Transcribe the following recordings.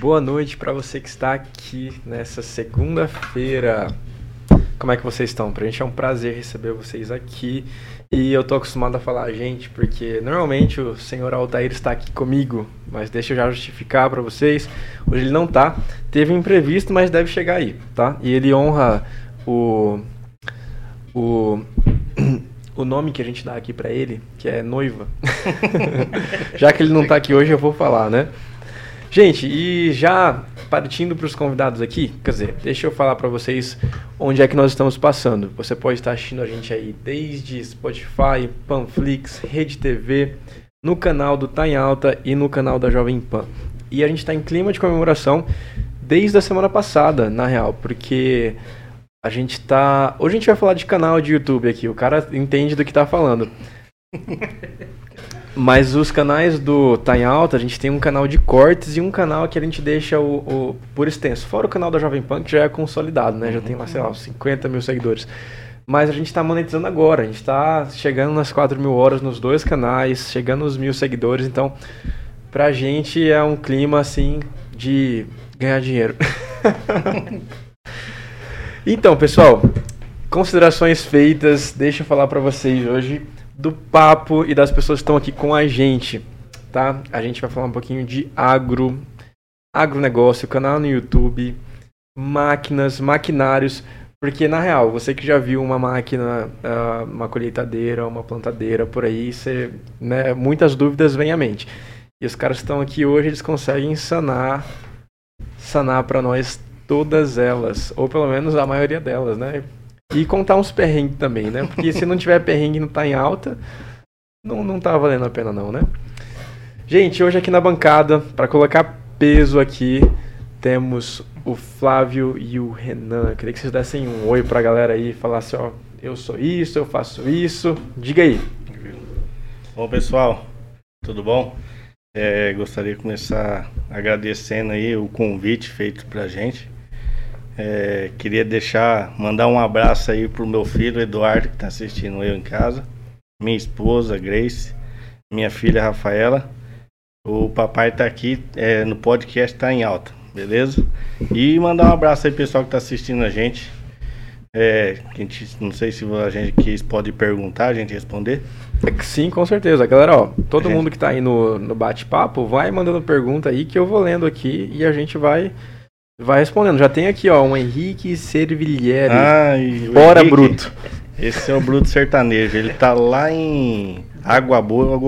Boa noite para você que está aqui nessa segunda-feira. Como é que vocês estão? Pra gente é um prazer receber vocês aqui. E eu tô acostumado a falar gente, porque normalmente o senhor Altair está aqui comigo, mas deixa eu já justificar para vocês. Hoje ele não tá. Teve um imprevisto, mas deve chegar aí, tá? E ele honra o o o nome que a gente dá aqui para ele, que é noiva. já que ele não tá aqui hoje, eu vou falar, né? Gente, e já partindo para os convidados aqui, quer dizer, deixa eu falar para vocês onde é que nós estamos passando. Você pode estar assistindo a gente aí desde Spotify, Panflix, Rede TV, no canal do Tá em Alta e no canal da Jovem Pan. E a gente está em clima de comemoração desde a semana passada, na real, porque a gente tá. Hoje a gente vai falar de canal de YouTube aqui, o cara entende do que tá falando. Mas os canais do Tá em Alta, a gente tem um canal de cortes e um canal que a gente deixa o, o por extenso. Fora o canal da Jovem Pan, que já é consolidado, né? Já tem lá, sei lá, 50 mil seguidores. Mas a gente está monetizando agora. A gente está chegando nas 4 mil horas nos dois canais, chegando nos mil seguidores. Então, pra gente é um clima assim de ganhar dinheiro. então, pessoal, considerações feitas. Deixa eu falar para vocês hoje do papo e das pessoas que estão aqui com a gente, tá? A gente vai falar um pouquinho de agro, agronegócio, canal no YouTube, máquinas, maquinários, porque na real, você que já viu uma máquina, ah, uma colheitadeira, uma plantadeira por aí, você, né, muitas dúvidas vêm à mente. E os caras estão aqui hoje, eles conseguem sanar, sanar para nós todas elas, ou pelo menos a maioria delas, né? E contar uns perrengues também, né? Porque se não tiver perrengue e não tá em alta, não, não tá valendo a pena não, né? Gente, hoje aqui na bancada, para colocar peso aqui, temos o Flávio e o Renan. Queria que vocês dessem um oi pra galera aí, falassem, ó, eu sou isso, eu faço isso. Diga aí. Bom, pessoal, tudo bom? É, gostaria de começar agradecendo aí o convite feito pra gente. É, queria deixar, mandar um abraço aí pro meu filho Eduardo, que está assistindo eu em casa, minha esposa Grace, minha filha Rafaela. O papai está aqui é, no podcast Tá em Alta, beleza? E mandar um abraço aí pessoal que está assistindo a gente. É, a gente, não sei se a gente quis, pode perguntar, a gente responder. É sim, com certeza. Galera, ó, todo gente... mundo que está aí no, no bate-papo, vai mandando pergunta aí que eu vou lendo aqui e a gente vai Vai respondendo. Já tem aqui, ó, um Henrique Servillieri. Ai, Bora, Henrique, Bruto. Esse é o Bruto Sertanejo. Ele tá lá em Água Boa,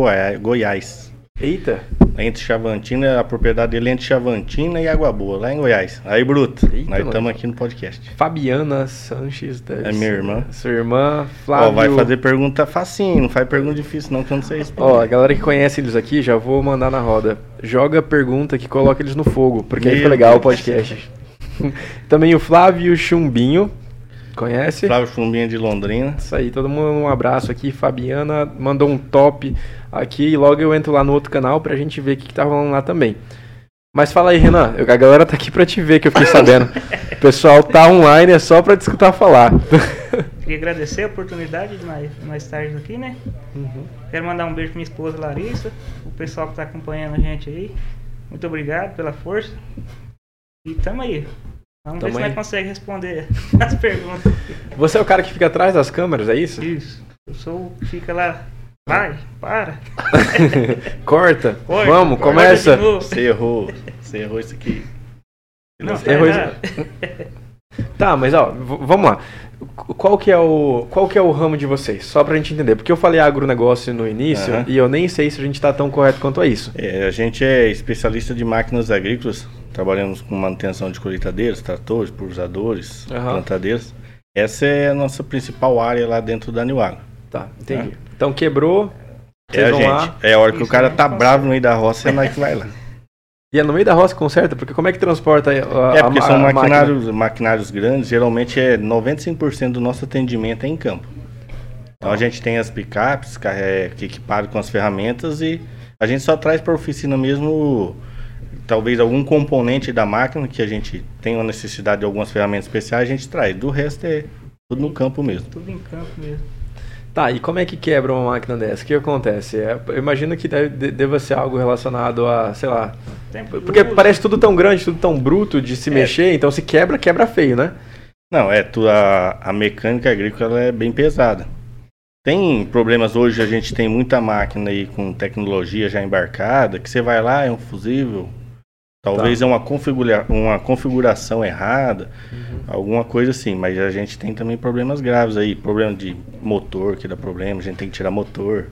Goiás. Eita. Entre Chavantina, a propriedade dele é entre Chavantina e Água Boa, lá em Goiás. Aí, Bruto, Eita, nós estamos aqui no podcast. Fabiana Sanches. É minha irmã. Sua irmã, Flávio. Ó, vai fazer pergunta facinho, não faz pergunta difícil não, que eu não sei responder. Ó, a galera que conhece eles aqui, já vou mandar na roda. Joga a pergunta que coloca eles no fogo, porque Meu aí fica legal Deus. o podcast. Também o Flávio Chumbinho, Conhece? Flávio Chumbinho de Londrina. Isso aí, todo mundo um abraço aqui. Fabiana mandou um top aqui e logo eu entro lá no outro canal pra gente ver o que, que tá rolando lá também. Mas fala aí, Renan. a galera tá aqui pra te ver, que eu fiquei sabendo. o pessoal tá online, é só pra te escutar falar. Queria agradecer a oportunidade de mais, mais tarde aqui, né? Uhum. Quero mandar um beijo pra minha esposa Larissa, o pessoal que tá acompanhando a gente aí. Muito obrigado pela força. E tamo aí. Vamos Tamo ver se nós consegue responder as perguntas. Você é o cara que fica atrás das câmeras, é isso? Isso. Eu sou o que fica lá. Vai, para. Corta. Corta. Vamos, Corta começa. Você errou. Você errou isso aqui. Não, Você errou isso. Tá, mas ó, vamos lá. Qual que, é o, qual que é o ramo de vocês? Só pra gente entender. Porque eu falei agronegócio no início uhum. e eu nem sei se a gente tá tão correto quanto a isso. É, a gente é especialista de máquinas agrícolas Trabalhamos com manutenção de colheitadeiras, tratores, pulsadores, uhum. plantadeiras. Essa é a nossa principal área lá dentro da Niuaga. Tá, entendi. Então quebrou. É a gente. Lá. É a hora que o cara tá bravo no meio da roça, é nós que vai lá. E é no meio da roça conserta? Porque como é que transporta a, a É porque a, são maquinários, máquina? maquinários grandes, geralmente é 95% do nosso atendimento é em campo. Então a gente tem as picapes é, que equiparam com as ferramentas e a gente só traz para a oficina mesmo talvez algum componente da máquina que a gente tem uma necessidade de algumas ferramentas especiais, a gente traz. Do resto é tudo no campo mesmo. Tudo em campo mesmo. Tá, e como é que quebra uma máquina dessa? O que acontece? É, eu imagino que deve, deva ser algo relacionado a, sei lá. Porque parece tudo tão grande, tudo tão bruto de se é. mexer, então se quebra, quebra feio, né? Não, é, tu, a, a mecânica agrícola é bem pesada. Tem problemas hoje, a gente tem muita máquina aí com tecnologia já embarcada, que você vai lá, é um fusível, talvez tá. é uma, configura, uma configuração errada, uhum. alguma coisa assim, mas a gente tem também problemas graves aí, problema de motor que dá problema, a gente tem que tirar motor.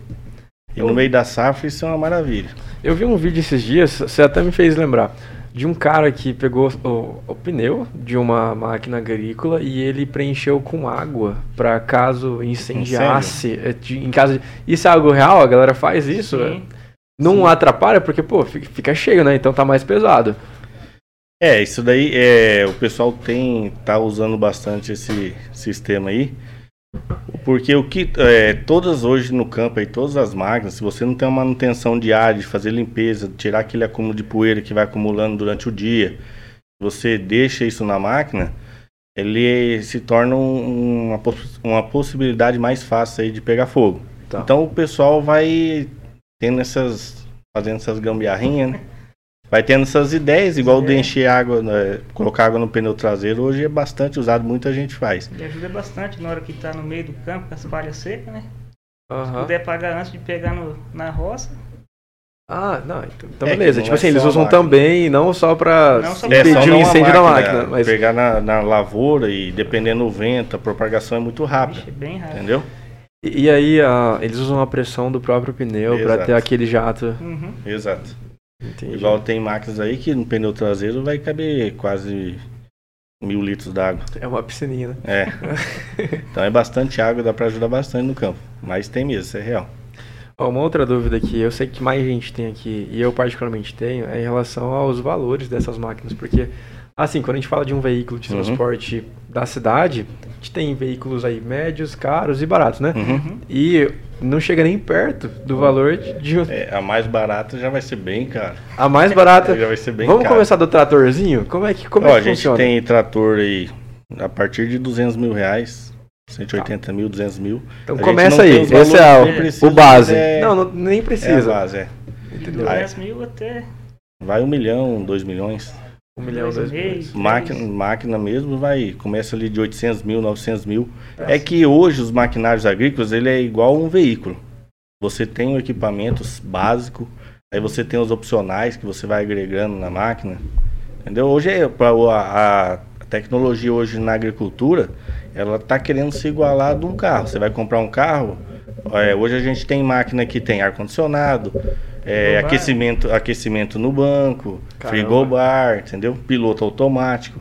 E Eu... no meio da safra isso é uma maravilha. Eu vi um vídeo esses dias, você até me fez lembrar de um cara que pegou o, o, pneu de uma máquina agrícola e ele preencheu com água para caso incendiasse. É, em caso de, isso é algo real? A galera faz isso? Sim. Não Sim. atrapalha porque pô fica cheio, né? Então tá mais pesado. É, isso daí é o pessoal tem tá usando bastante esse sistema aí. Porque o que é, todas hoje no campo aí, todas as máquinas, se você não tem uma manutenção diária, de fazer limpeza, tirar aquele acúmulo de poeira que vai acumulando durante o dia, você deixa isso na máquina, ele se torna um, uma, uma possibilidade mais fácil aí de pegar fogo. Tá. Então o pessoal vai tendo essas, fazendo essas gambiarrinhas, né? vai tendo essas ideias, igual é. de encher água, né, colocar água no pneu traseiro, hoje é bastante usado, muita gente faz. E ajuda bastante na hora que está no meio do campo, com as palhas secas, né? Uhum. Se puder pagar antes de pegar no, na roça. Ah, não, então, então é beleza. Tipo assim, é eles usam também, não só para impedir o incêndio da máquina. Mas... Pegar na, na, lavoura e dependendo do vento, a propagação é muito rápida. Vixe, bem rápido. Entendeu? E, e aí, a, eles usam a pressão do próprio pneu para ter aquele jato. Uhum. Exato. Entendi. Igual tem máquinas aí que no pneu traseiro vai caber quase mil litros d'água. É uma piscininha, né? É. então é bastante água, dá para ajudar bastante no campo. Mas tem mesmo, isso é real. Uma outra dúvida que eu sei que mais gente tem aqui, e eu particularmente tenho, é em relação aos valores dessas máquinas, porque Assim, quando a gente fala de um veículo de uhum. transporte uhum. da cidade, a gente tem veículos aí médios, caros e baratos, né? Uhum. E não chega nem perto do valor de. É, a mais barata já vai ser bem cara. A mais barata. já vai ser bem Vamos caro. começar do tratorzinho? Como é que, como Ó, é que a gente tem trator aí a partir de 200 mil reais. 180 tá. mil, 200 mil. Então a começa aí, esse é o, o base. É... Não, não, nem precisa. É a base, é. Entendeu? 200 mil até. Vai um milhão, dois milhões. Um milhão, dois milhões. Máquina, máquina mesmo vai, começa ali de 800 mil, 900 mil. É, é que hoje os maquinários agrícolas, ele é igual um veículo. Você tem o equipamento básico, aí você tem os opcionais que você vai agregando na máquina. Entendeu? Hoje é para a, a tecnologia hoje na agricultura, ela está querendo se igualar de um carro. Você vai comprar um carro, é, hoje a gente tem máquina que tem ar condicionado, é, aquecimento, aquecimento no banco, Caramba. frigobar, entendeu? Piloto automático.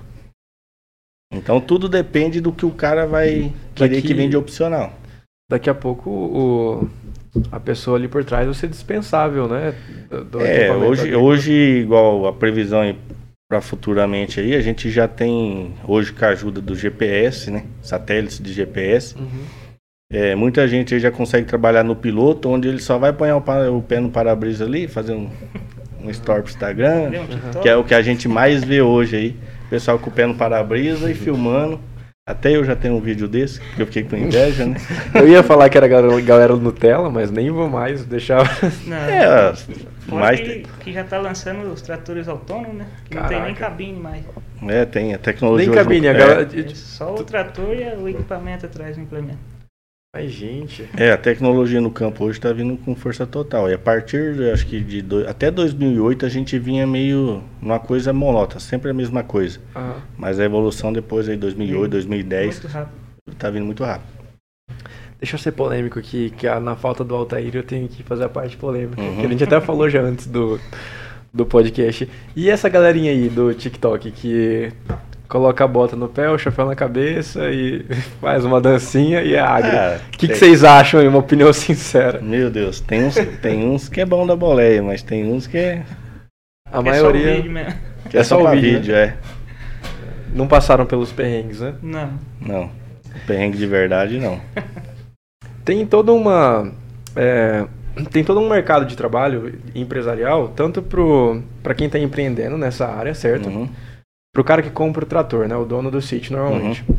Então tudo depende do que o cara vai querer Daqui, que vende opcional. Daqui a pouco o, a pessoa ali por trás vai ser dispensável, né? Do é, hoje, hoje, igual a previsão para futuramente aí, a gente já tem hoje com a ajuda do GPS, né? Satélites de GPS. Uhum é, muita gente já consegue trabalhar no piloto, onde ele só vai apanhar o, o pé no para-brisa ali, fazer um, um story pro Instagram, que é o que a gente mais vê hoje aí. Pessoal com o pé no para-brisa e filmando. Até eu já tenho um vídeo desse, que eu fiquei com inveja, né? eu ia falar que era galera, galera Nutella, mas nem vou mais deixar. Não, é, mas que, que, já tá lançando os tratores autônomos, né? Que não tem nem cabine mais. É, tem a tecnologia. Nem cabine, é. agora. É só o trator e o equipamento atrás do implemento. Mas, gente. É, a tecnologia no campo hoje está vindo com força total. E a partir, acho que de do, até 2008 a gente vinha meio numa coisa monótona, sempre a mesma coisa. Uhum. Mas a evolução depois aí 2008, 2010 está vindo muito rápido. Deixa eu ser polêmico aqui, que na falta do Altair eu tenho que fazer a parte polêmica. Uhum. Que a gente até falou já antes do, do podcast. E essa galerinha aí do TikTok que coloca a bota no pé, o chapéu na cabeça e faz uma dancinha e é agro. O é, que, que vocês acham aí? Uma opinião sincera. Meu Deus, tem uns, tem uns que é bom da boleia, mas tem uns que é. A que maioria. É só o vídeo Que é, é só, só o vídeo, vídeo né? é. Não passaram pelos perrengues, né? Não. Não. Perrengue de verdade, não. tem toda uma. É, tem todo um mercado de trabalho empresarial, tanto para quem está empreendendo nessa área, certo? Uhum pro cara que compra o trator, né? O dono do sítio normalmente. Uhum.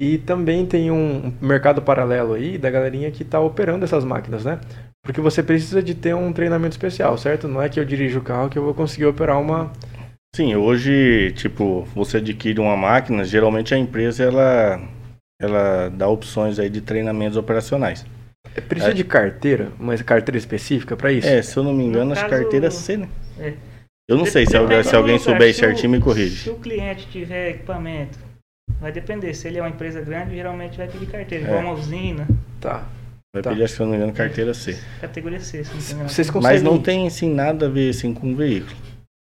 E também tem um mercado paralelo aí da galerinha que está operando essas máquinas, né? Porque você precisa de ter um treinamento especial, certo? Não é que eu dirijo o carro que eu vou conseguir operar uma. Sim, hoje, tipo, você adquire uma máquina, geralmente a empresa ela, ela dá opções aí de treinamentos operacionais. Precisa É. de carteira, uma carteira específica para isso? É, se eu não me engano, No acho caso- carteira C, né? É. Eu não sei se, alguém, se alguém souber Se o- certinho, me Se corrige. o cliente tiver equipamento, vai depender. Se ele é uma empresa grande, geralmente vai pedir carteira. É. Igual uma usina, Tá. Vai Tá. pedir, se eu não me engano, carteira C. categoria C. Se não me engano. Vocês conseguem. Mas não tem, assim, nada a ver, assim, com veículo.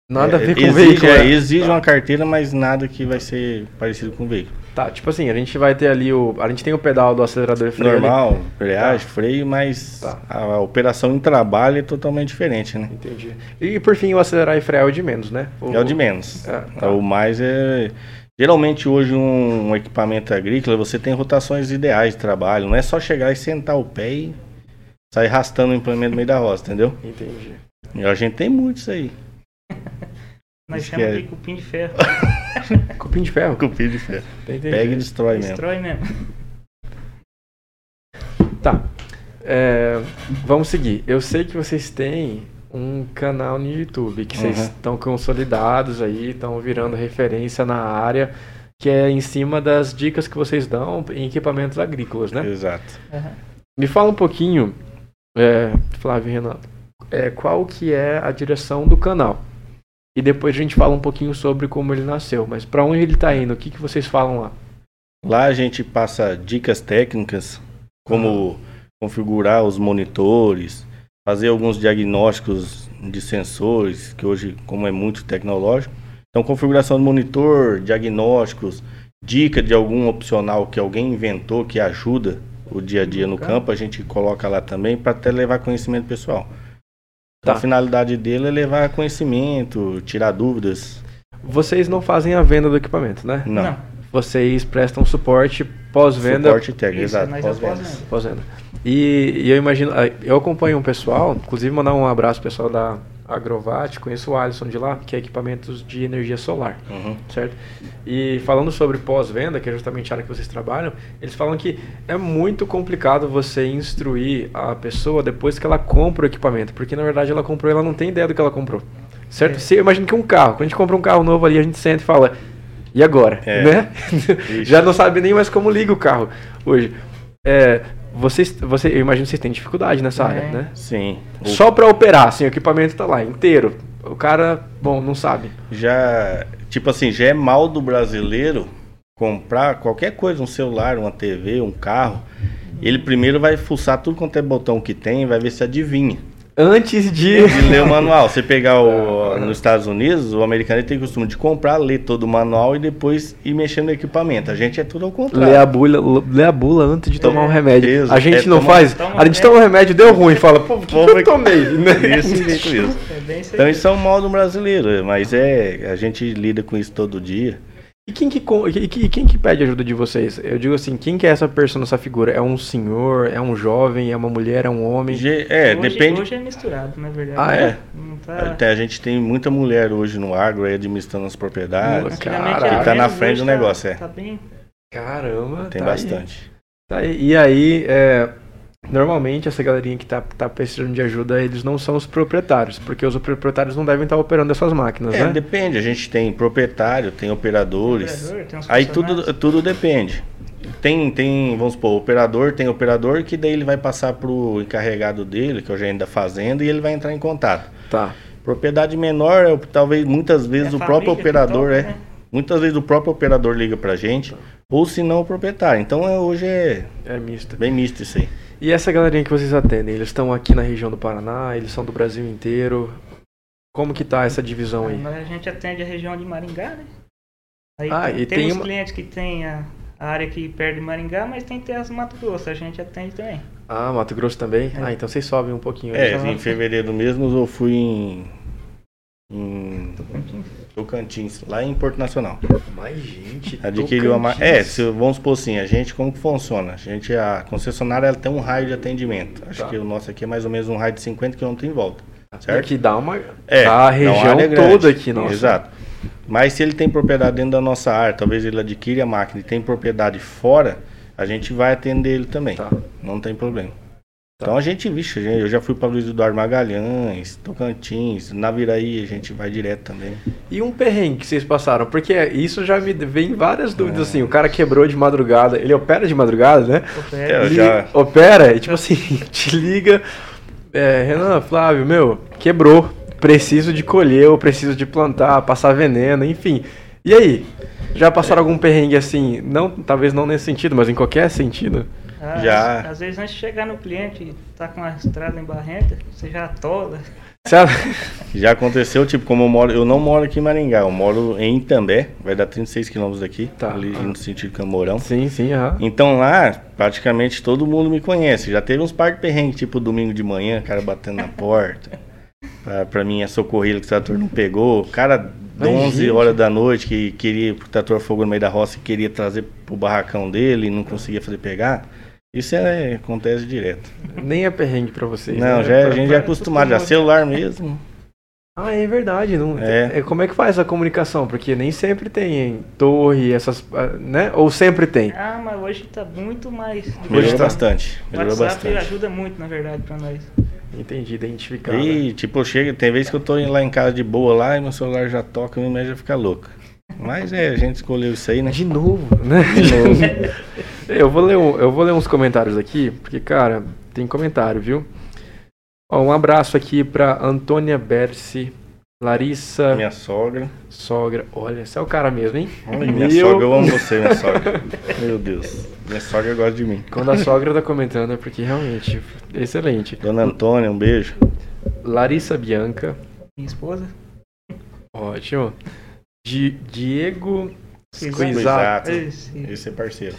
Nada a É, ver com exige, veículo. É, né? exige Tá. uma carteira, mas nada que vai ser parecido com veículo. Tá, tipo assim, a gente vai ter ali o. A gente tem o pedal do acelerador e freio. ali. Normal, embreagem, freio, mas Tá. a, a operação em trabalho é totalmente diferente, né? Entendi. E por fim, o acelerar e frear é o de menos, né? É o de menos. É, tá. O mais é. Geralmente hoje um, um equipamento agrícola você tem rotações ideais de trabalho. Não é só chegar e sentar o pé e sair arrastando o implemento no meio da roça, entendeu? Entendi. E a gente tem muitos aí. Nós Isso chamamos é- de cupim de ferro. Cupim de ferro. Cupim de ferro. Entendi. Pega e destrói mesmo. Destrói mesmo. Tá. É, vamos seguir. Eu sei que vocês têm um canal no YouTube, que vocês Uhum. estão consolidados aí, estão virando referência na área, que é em cima das dicas que vocês dão em equipamentos agrícolas, né? Exato. Aham. Me fala um pouquinho, é, Flávio e Renato, é, qual que é a direção do canal? E depois a gente fala um pouquinho sobre como ele nasceu, mas para onde ele está indo? O que, que vocês falam lá? Lá a gente passa dicas técnicas, como configurar os monitores, fazer alguns diagnósticos de sensores, que hoje, como é muito tecnológico. Então, configuração do monitor, diagnósticos, dica de algum opcional que alguém inventou que ajuda o dia a dia no campo, a gente coloca lá também para até levar conhecimento pessoal. Tá. A finalidade dele é levar conhecimento, tirar dúvidas. Vocês não fazem a venda do equipamento, né? Não. Vocês prestam suporte pós-venda. Suporte técnico, exato. pós-venda. Pós-venda. E, e eu imagino, ah, eu acompanho um pessoal, inclusive mandar um abraço pro pessoal da Agrovat, conheço o Alisson de lá, que é equipamentos de energia solar. Uhum. certo? E falando sobre pós-venda, que é justamente a área que vocês trabalham, eles falam que é muito complicado você instruir a pessoa depois que ela compra o equipamento, porque na verdade ela comprou e ela não tem ideia do que ela comprou. Certo? É. Imagina que um carro, quando a gente compra um carro novo ali, a gente senta e fala, e agora? É. Né? Já não sabe nem mais como liga o carro hoje. É, vocês, você, eu imagino que vocês têm dificuldade nessa É. área, né? Sim. O- Só para operar, assim, o equipamento tá lá inteiro. O cara, bom, não sabe. já, tipo assim, já é mal do brasileiro comprar qualquer coisa, um celular, uma TV, um carro. Ele primeiro vai fuçar tudo quanto é botão que tem, vai ver se adivinha. Antes de. De ler o manual. Você pegar o, nos Estados Unidos, o americano tem o costume de comprar, ler todo o manual e depois ir mexendo no equipamento. A gente é tudo ao contrário. Ler a bula, ler a bula antes de tomar um remédio. isso. A gente É, não toma- faz. toma a gente toma um remédio, deu ruim. Fala, pô, o que, eu tomei? Né? Jeito mesmo. É bem isso aí. Então isso é um mal do brasileiro, mas é. A gente lida com isso todo dia. E quem que, e que- e quem que pede ajuda de vocês? Eu digo assim, quem que é essa pessoa, essa figura? É um senhor, é um jovem, é uma mulher, é um homem? Ge- É, hoje, depende. Hoje é misturado, na verdade. Ah, é? Não tá... Até a gente tem muita mulher hoje no agro aí administrando as propriedades. Caralho. era Que tá na frente do tá- negócio, é. Tá bem... Caramba, Tem tá aí. bastante. Tá aí. E aí, é, normalmente essa galerinha que tá, tá precisando de ajuda, eles não são os proprietários, porque os proprietários não devem estar operando essas máquinas, É, né? depende. A gente tem proprietário, tem operadores. Operador, tem Aí tudo, tudo depende. Tem, tem, vamos supor, operador, tem operador que daí ele vai passar pro encarregado dele, que é o gerente da fazenda, e ele vai entrar em contato. Tá. Propriedade menor, é o- talvez muitas vezes É o próprio operador toca, é. né? Muitas vezes o próprio operador liga pra gente, ou se não o proprietário. Então é, hoje é É misto. bem misto isso aí. E essa galerinha que vocês atendem, eles estão aqui na região do Paraná, eles são do Brasil inteiro. Como que tá essa divisão aí? A gente atende a região de Maringá, né? Aí Ah, tem, e temos tem uma- clientes que tem a, a área aqui perto de Maringá, mas tem terras do Mato Grosso, a gente atende também. Ah, Mato Grosso também? É. Ah, então vocês sobem um pouquinho. É, em fevereiro mesmo eu fui em, em Tocantins, lá em Porto Nacional. Mais gente. Adquiriu uma. Tocantins. É, se, vamos supor assim, a gente como que funciona? A gente, a concessionária ela tem um raio de atendimento. Acho Tá. que o nosso aqui é mais ou menos um raio de 50 km em volta. Certo? Aqui dá uma. É, a uma região grande. toda aqui, nossa. Exato. Mas se ele tem propriedade dentro da nossa área, talvez ele adquire a máquina e tem propriedade fora, a gente vai atender ele também. Tá. Não tem problema. Então a gente, vixe, eu já fui para Luiz Eduardo Magalhães, Tocantins, Naviraí, a gente vai direto também. E um perrengue que vocês passaram? Porque isso já me vem várias dúvidas, assim, o cara quebrou de madrugada, ele opera de madrugada, né? Opera. É, eu Ele já- opera e tipo assim, te liga, é, Renan, Flávio, meu, quebrou, preciso de colher, ou preciso de plantar, passar veneno, enfim. E aí? Já passaram algum perrengue assim, não, talvez não nesse sentido, mas em qualquer sentido? Ah, Já. Às, às vezes antes de chegar no cliente e tá com a estrada embarrenta, você já atola. Certo? Já aconteceu, tipo, como eu moro, eu não moro aqui em Maringá, eu moro em Itambé, vai dar 36 quilômetros daqui, Tá. ali no sentido Camorão. Sim, sim, aham. Então lá, praticamente todo mundo me conhece. Já teve uns par de perrengue, tipo domingo de manhã, cara batendo na porta. Pra, pra mim, a socorrida que o trator não pegou. Cara, Mas, 11 gente. horas da noite, que queria, o trator fogou no meio da roça e queria trazer pro barracão dele e não conseguia fazer pegar. Isso é, acontece direto. Nem é perrengue pra vocês. Não, né? já, a Pra- gente já é acostumado, já celular mesmo. Ah, é verdade. Não, É. é. Como é que faz a comunicação? Porque nem sempre tem torre, essas. ah, né? Ou sempre tem. Ah, mas hoje tá muito mais. Melhorou tá. bastante. O Melhorou WhatsApp bastante. ajuda muito, na verdade, pra nós. Entendi, identificado. E, tipo, chega, tem vezes que eu tô lá em casa de boa lá e meu celular já toca e minha já fica louca. Mas é, a gente escolheu isso aí, né? De novo, né? De novo. eu, vou ler um- eu vou ler uns comentários aqui, porque, cara, tem comentário, viu? Ó, um abraço aqui pra Antônia Berci, Larissa, Minha sogra. sogra. Olha, esse é o cara mesmo, hein? Olha, minha Meu- sogra, eu amo você, minha sogra. Meu Deus. Minha sogra gosta de mim. Quando a sogra tá comentando é porque realmente, excelente. Dona Antônia, um beijo. Larissa Bianca, Minha esposa. ótimo. Di- Diego Squeezato. Esse- Esse é parceiro.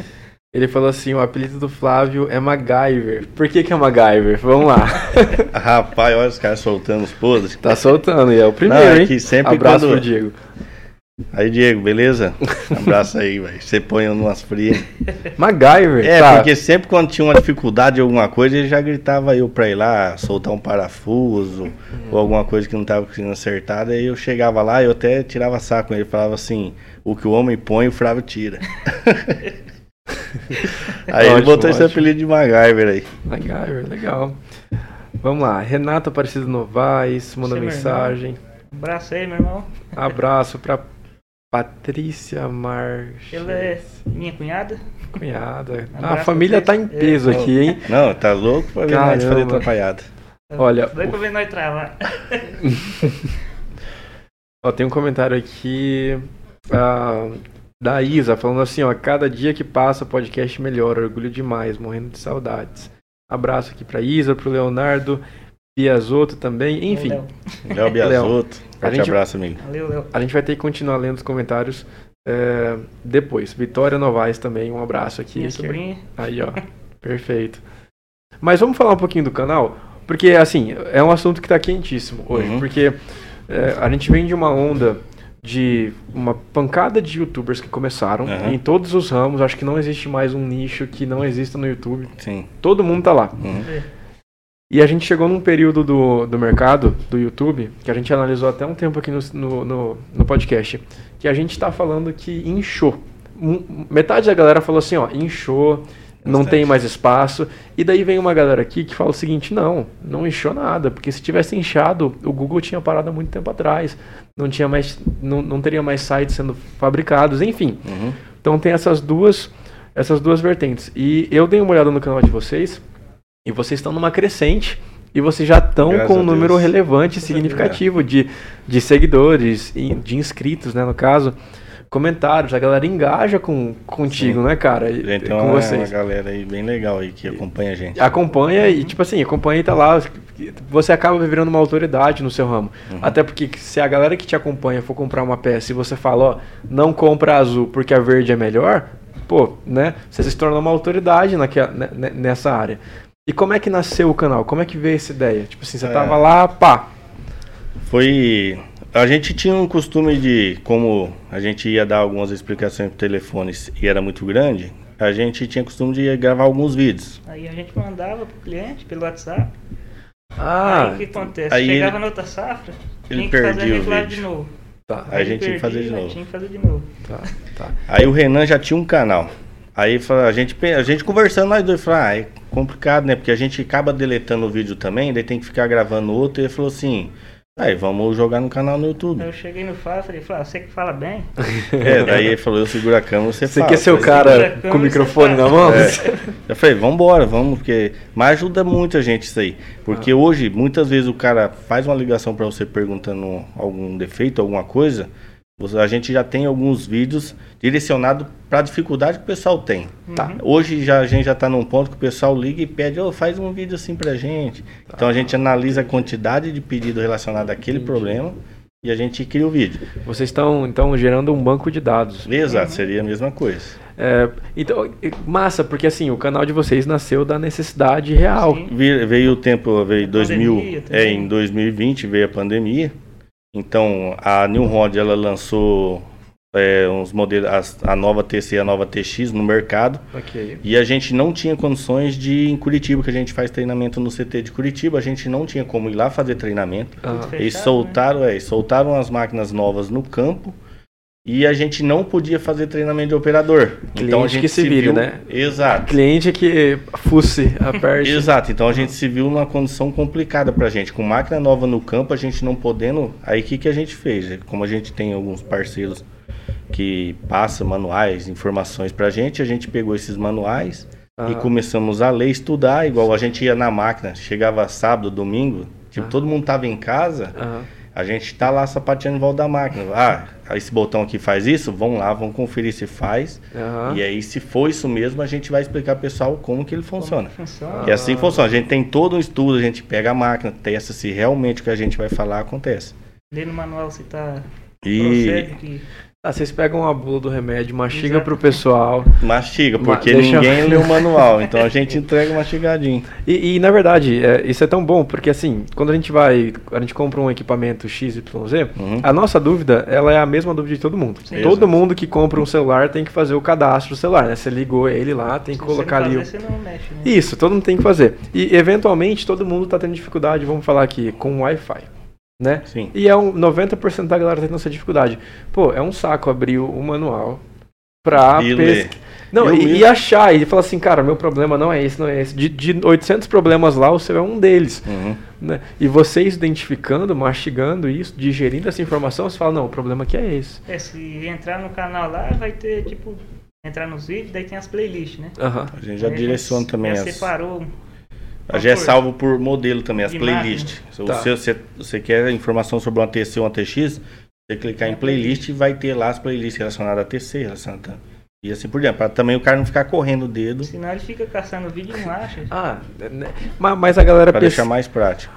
Ele falou assim: o apelido do Flávio é MacGyver. Por que, que é MacGyver? Vamos lá. Rapaz, olha os caras soltando os podres. tá soltando, e é o primeiro, Não, é hein? que sempre Abraço quando- pro Diego. Aí, Diego, beleza? Abraço aí, velho. Você põe eu numas frias. MacGyver, É, tá. porque sempre quando tinha uma dificuldade alguma coisa, ele já gritava eu pra ir lá soltar um parafuso ou alguma coisa que não tava conseguindo acertar. Daí eu chegava lá e eu até tirava saco com ele. Falava assim: o que o homem põe, o Flávio tira. aí ele Ótimo, botou esse ótimo. apelido de MacGyver aí. MacGyver, legal. Vamos lá. Renata Aparecido Novaes manda Você, mensagem. Um abraço aí, meu irmão. Abraço pra Patrícia Marques. Ela é minha cunhada. Cunhada. Ah, a família tá em peso É. aqui, hein? Não, tá louco pra ver nós fazer atrapalhada. Olha, Doido pra ver nós travar. Ó, tem um comentário aqui ah, da Isa falando assim, ó, cada dia que passa o podcast melhora, orgulho demais, morrendo de saudades. Abraço aqui pra Isa, pro Leonardo, Piazotto também, enfim. Léo. Biasotto. Forte gente- abraço, amigo. Valeu, Léo. A gente vai ter que continuar lendo os comentários é, depois. Vitória Novaes também, um abraço aqui. Minha sobrinha. Aí, ó. Perfeito. Mas vamos falar um pouquinho do canal, porque assim, é um assunto que tá quentíssimo hoje, Uhum. porque é, a gente vem de uma onda de uma pancada de youtubers que começaram Uhum. em todos os ramos, acho que não existe mais um nicho que não exista no YouTube. Sim. Todo mundo tá lá. Uhum. É. E a gente chegou num período do, do mercado, do YouTube, que a gente analisou até um tempo aqui no, no, no, no podcast, que a gente tá falando que inchou. Um- Metade da galera falou assim, ó, inchou, não Bastante. tem mais espaço. E daí vem uma galera aqui que fala o seguinte, não, não inchou nada, porque se tivesse inchado, o Google tinha parado há muito tempo atrás. Não tinha mais, não, não teria mais sites sendo fabricados, enfim. Uhum. Então tem essas duas, essas duas vertentes. E eu dei uma olhada no canal de vocês e vocês estão numa crescente e vocês já estão Graças com um número Deus. relevante, Graças a significativo de, de seguidores, e de inscritos, né, no caso. Comentários, a galera engaja com, contigo, Sim. né, cara? E- Gente, tem com uma, uma vocês. galera aí bem legal aí que acompanha a gente. Acompanha e, tipo assim, acompanha e tá lá. Você acaba virando uma autoridade no seu ramo. Uhum. Até porque se a galera que te acompanha for comprar uma peça e você fala, ó, não compra azul porque a verde é melhor, pô, né? Você se torna uma autoridade naquela, né, né, nessa área. E como é que nasceu o canal? Como é que veio essa ideia? Tipo assim, você É. tava lá, pá. Foi. A gente tinha um costume de, como a gente ia dar algumas explicações por telefones e era muito grande, a gente tinha costume de gravar alguns vídeos. Aí a gente mandava pro cliente pelo WhatsApp. Ah, aí o que acontece? aí Chegava ele- na outra safra, ele tinha que fazer o vídeo. de novo. Tá. Aí a gente tinha que fazer de Perdi, novo. Tinha que fazer de novo. Tá, tá. Aí o Renan já tinha um canal. Aí a gente, a gente conversando, nós dois, falou, ah, é complicado, né? Porque a gente acaba deletando o vídeo também, daí tem que ficar gravando outro. E ele falou assim, aí vamos jogar no canal no YouTube. Aí eu cheguei no Fala e falei, Flávio, você que fala bem? É, daí ele falou, eu seguro a câmera, você Você fala. quer ser o cara com o microfone na mão? É. Eu falei, vambora, vamos, porque. Mas ajuda muito a gente isso aí. Porque hoje, muitas vezes o cara faz uma ligação pra você perguntando algum defeito, alguma coisa. A gente já tem alguns vídeos direcionados pra dificuldade que o pessoal tem. Tá. Hoje já, a gente já tá num ponto que o pessoal liga e pede, ô, faz um vídeo assim pra gente. Então a gente analisa a quantidade de pedido relacionado àquele problema e a gente cria o vídeo. Vocês estão, então, gerando um banco de dados. Exato, seria a mesma coisa. É, então, massa, porque assim, o canal de vocês nasceu da necessidade real. Vi- Veio o tempo, veio A 2000, pandemia é, em 2020 veio a pandemia. Então a New Rod ela lançou é, uns modelos, as- a nova TC, e a nova TX no mercado. Ok. E a gente não tinha condições de ir em Curitiba, que a gente faz treinamento no CT de Curitiba, a gente não tinha como ir lá fazer treinamento. Ah, Fechado, Eles né? soltaram, é, eles soltaram as máquinas novas no campo e a gente não podia fazer treinamento de operador. então a Cliente gente que se vire, viu, né? Exato. cliente que fusse aperte. Exato, então a gente se viu numa condição complicada pra gente. Com máquina nova no campo, a gente não podendo. Aí o que, que a gente fez? Como a gente tem alguns parceiros que passam manuais, informações pra gente, a gente pegou esses manuais Ah. e começamos a ler, estudar, igual a gente ia na máquina, chegava sábado, domingo, tipo, Ah. todo mundo tava em casa, Aham. A gente tá lá sapateando em volta da máquina. Ah, esse botão aqui faz isso? Vamos lá, vamos conferir se faz. Aham. E aí, se for isso mesmo, a gente vai explicar pro pessoal como que ele funciona. funciona. E assim funciona. A gente tem todo um estudo, a gente pega a máquina, testa se realmente o que a gente vai falar acontece. Lê no manual se tá E procede que Ah, vocês pegam a bula do remédio, mastiga Exato. pro pessoal. mastiga, Ma- porque eu- ninguém lê o manual. Então a gente entrega mastigadinho. E, e, na verdade, é, isso é tão bom, porque assim, quando a gente vai, a gente compra um equipamento XYZ, Uhum. a nossa dúvida, ela é a mesma dúvida de todo mundo. Sim. Todo Exato. mundo que compra um celular tem que fazer o cadastro do celular, né? Você ligou ele lá, tem que se colocar ali o... fazer, você não mexe, né? Isso, todo mundo tem que fazer. E eventualmente todo mundo tá tendo dificuldade, vamos falar aqui, com Wi-Fi, né? Sim. E é um 90% da galera tá tendo essa dificuldade. Pô, é um saco abrir o, manual pra E pes- ler. Não, e, e achar, e falar assim, cara, meu problema não é esse, não é esse. De, de 800 problemas lá, o seu é um deles. Uhum. Né? E vocês identificando, mastigando isso, digerindo essa informação, você fala, não, o problema aqui é esse. É, se entrar no canal lá, vai ter, tipo, entrar nos vídeos, daí tem as playlists, né? Aham. A gente já Aí direciona também já as. separou. A já é salvo por modelo também, as playlists. Se Tá. você, você, você quer informação sobre uma TC ou uma TX, você clicar em playlist e vai ter lá as playlists relacionadas a TC, relacionadas a... E assim por diante, para também o cara não ficar correndo o dedo, Senão ele fica caçando o vídeo e não acha. Ah, né? mas, mas a galera para pensa- deixar mais prático.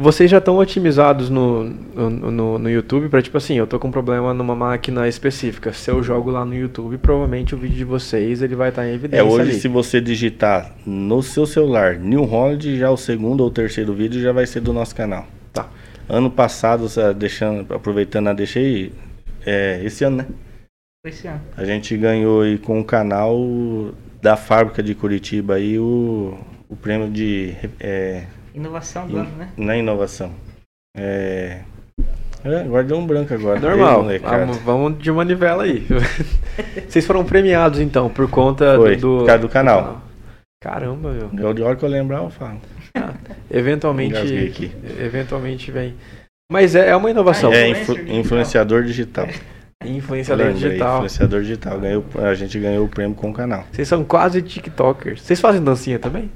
Vocês já estão otimizados no, no, no, no YouTube para tipo assim, eu tô com um problema numa máquina específica. Se eu jogo lá no YouTube, provavelmente o vídeo de vocês ele vai estar em evidência É, hoje ali. se você digitar no seu celular New Holland, já o segundo ou terceiro vídeo já vai ser do nosso canal. Tá. Ano passado, sa- deixando, aproveitando a deixa aí, é, esse ano, né? Esse ano. A gente ganhou aí com o canal da fábrica de Curitiba aí o, o prêmio de é, Inovação do ano, né? na inovação. É, é, agora deu um branco agora. Normal. Molecada. Vamos, vamos de manivela aí. Vocês foram premiados então por conta Foi, do, por causa do canal. Caramba, meu. Eu, de hora que eu lembrar, eu falo. Eventualmente, Engasguei aqui. eventualmente vem. Mas é, é uma inovação. É, influencer influ- digital. influenciador digital. Influenciador Lembrei, digital. Influenciador digital. Ganhou, a gente ganhou o prêmio com o canal. Vocês são quase TikTokers. Vocês fazem dancinha também?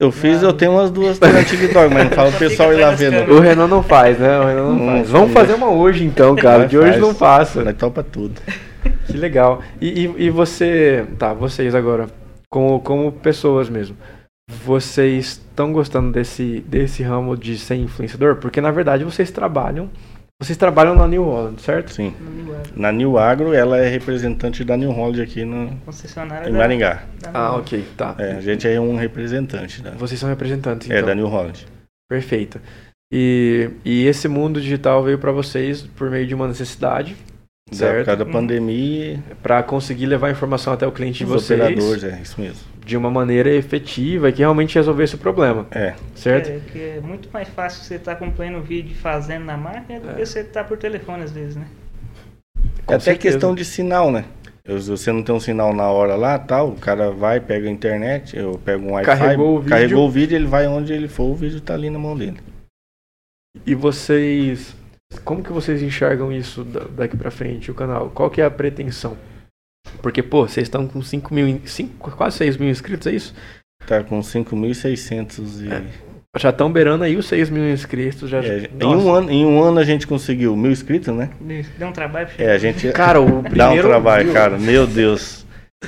Eu fiz, Não. eu tenho umas duas no TikTok, mas não fala Só pessoal ir lá câmeras. O Renan não faz, né? O Renan não Não faz. Vamos faz. fazer uma hoje então, cara. De hoje não passa. Nós topa tudo. Que legal. E, e, e você, tá, vocês agora, como, como pessoas mesmo, vocês estão gostando desse, desse ramo de ser influenciador? Porque na verdade vocês trabalham, vocês trabalham na New Holland, certo? Sim. Na New Agro, ela é representante da New Holland aqui no, Concessionária em da- Maringá. da Ah, Nova. ok, tá. É, a gente é um representante da, Vocês são representantes, é, então. da New Holland. Perfeito. E, e esse mundo digital veio para vocês por meio de uma necessidade, Da, por certo? causa da pandemia, Para conseguir levar a informação até o cliente de vocês operadores, é isso mesmo. de uma maneira efetiva e que realmente resolvesse o problema, É, certo? É, que é muito mais fácil você estar acompanhando o vídeo e fazendo na máquina do É. que você estar por telefone às vezes, né? Com é até certeza. questão de sinal, né? Você não tem um sinal na hora lá, tal, o cara vai, pega a internet, eu pego um Wi-Fi, Carregou o vídeo. carregou o vídeo, ele vai onde ele for, o vídeo tá ali na mão dele. E vocês. Como que vocês enxergam isso da- daqui pra frente, o canal? Qual que é a pretensão? Porque, pô, vocês estão com 5 mil, in- cinco- quase 6 mil inscritos, é isso? Tá com 5.600 e... É. Já estão beirando aí os 6 mil inscritos. Já... É, em, um ano, em um ano a gente conseguiu mil inscritos, né? Deu um trabalho pra É, a gente Cara, o dá um primeiro trabalho, view- cara. Meu Deus.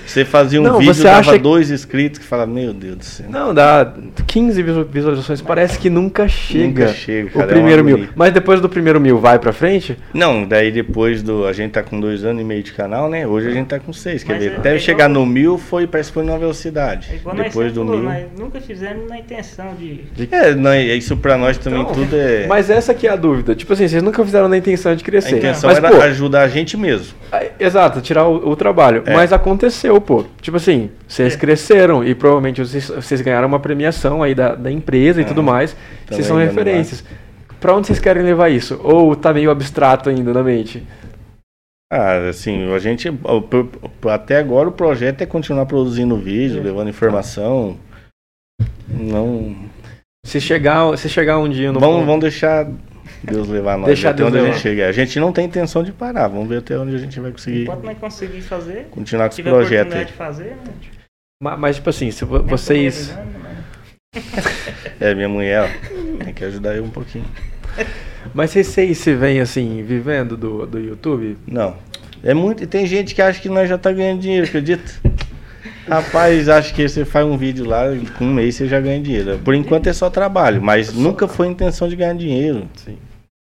Você fazia um Não, vídeo, você dava acha que- dois inscritos, que fala, meu Deus do céu. Não, dá 15 visu- visualizações, parece que nunca chega. Nunca chega, o cara, é primeiro uma mil. Mas depois do primeiro mil vai pra frente? Não, daí depois do. A gente tá com dois anos e meio de canal, né? Hoje a gente tá com seis. Quer Mas ver? é- Até é chegar igual- no mil foi, parece que foi numa velocidade. É Depois do falou, mil. nós nunca fizemos na intenção de. É, não, é- isso pra nós também Então, tudo é. Mas essa aqui é a dúvida. Tipo assim, vocês nunca fizeram na intenção de a crescer. intenção mas, era pô, ajudar a gente mesmo. Exato, tirar o, o trabalho. É. Mas aconteceu, pô. Tipo assim, vocês É. cresceram e provavelmente vocês, vocês ganharam uma premiação aí da, da empresa e Ah, tudo mais. também Vocês são referências. Pra onde vocês querem levar isso? Ou tá meio abstrato ainda na mente? Ah, assim, a gente. Até agora o projeto é continuar produzindo vídeo, É. levando informação. Não. Se chegar, se chegar um dia no. Vamos, vamos deixar Deus levar nós Deixar até Deus onde a levar. gente chega. A gente não tem intenção de parar. Vamos ver até onde a gente vai conseguir Enquanto nós conseguir fazer, continuar com esse tiver projeto aí. de fazer, né? Ma- Mas, tipo assim, se vocês. realizando, mas- É, minha mulher, ó, tem que ajudar eu um pouquinho. Mas vocês, se veem assim, vivendo do, do YouTube? Não. É muito. e Tem gente que acha que nós já tá ganhando dinheiro, acredita? Rapaz, acho que você faz um vídeo lá, e com um mês você já ganha dinheiro. Por enquanto é só trabalho, mas nunca foi intenção de ganhar dinheiro. Sim.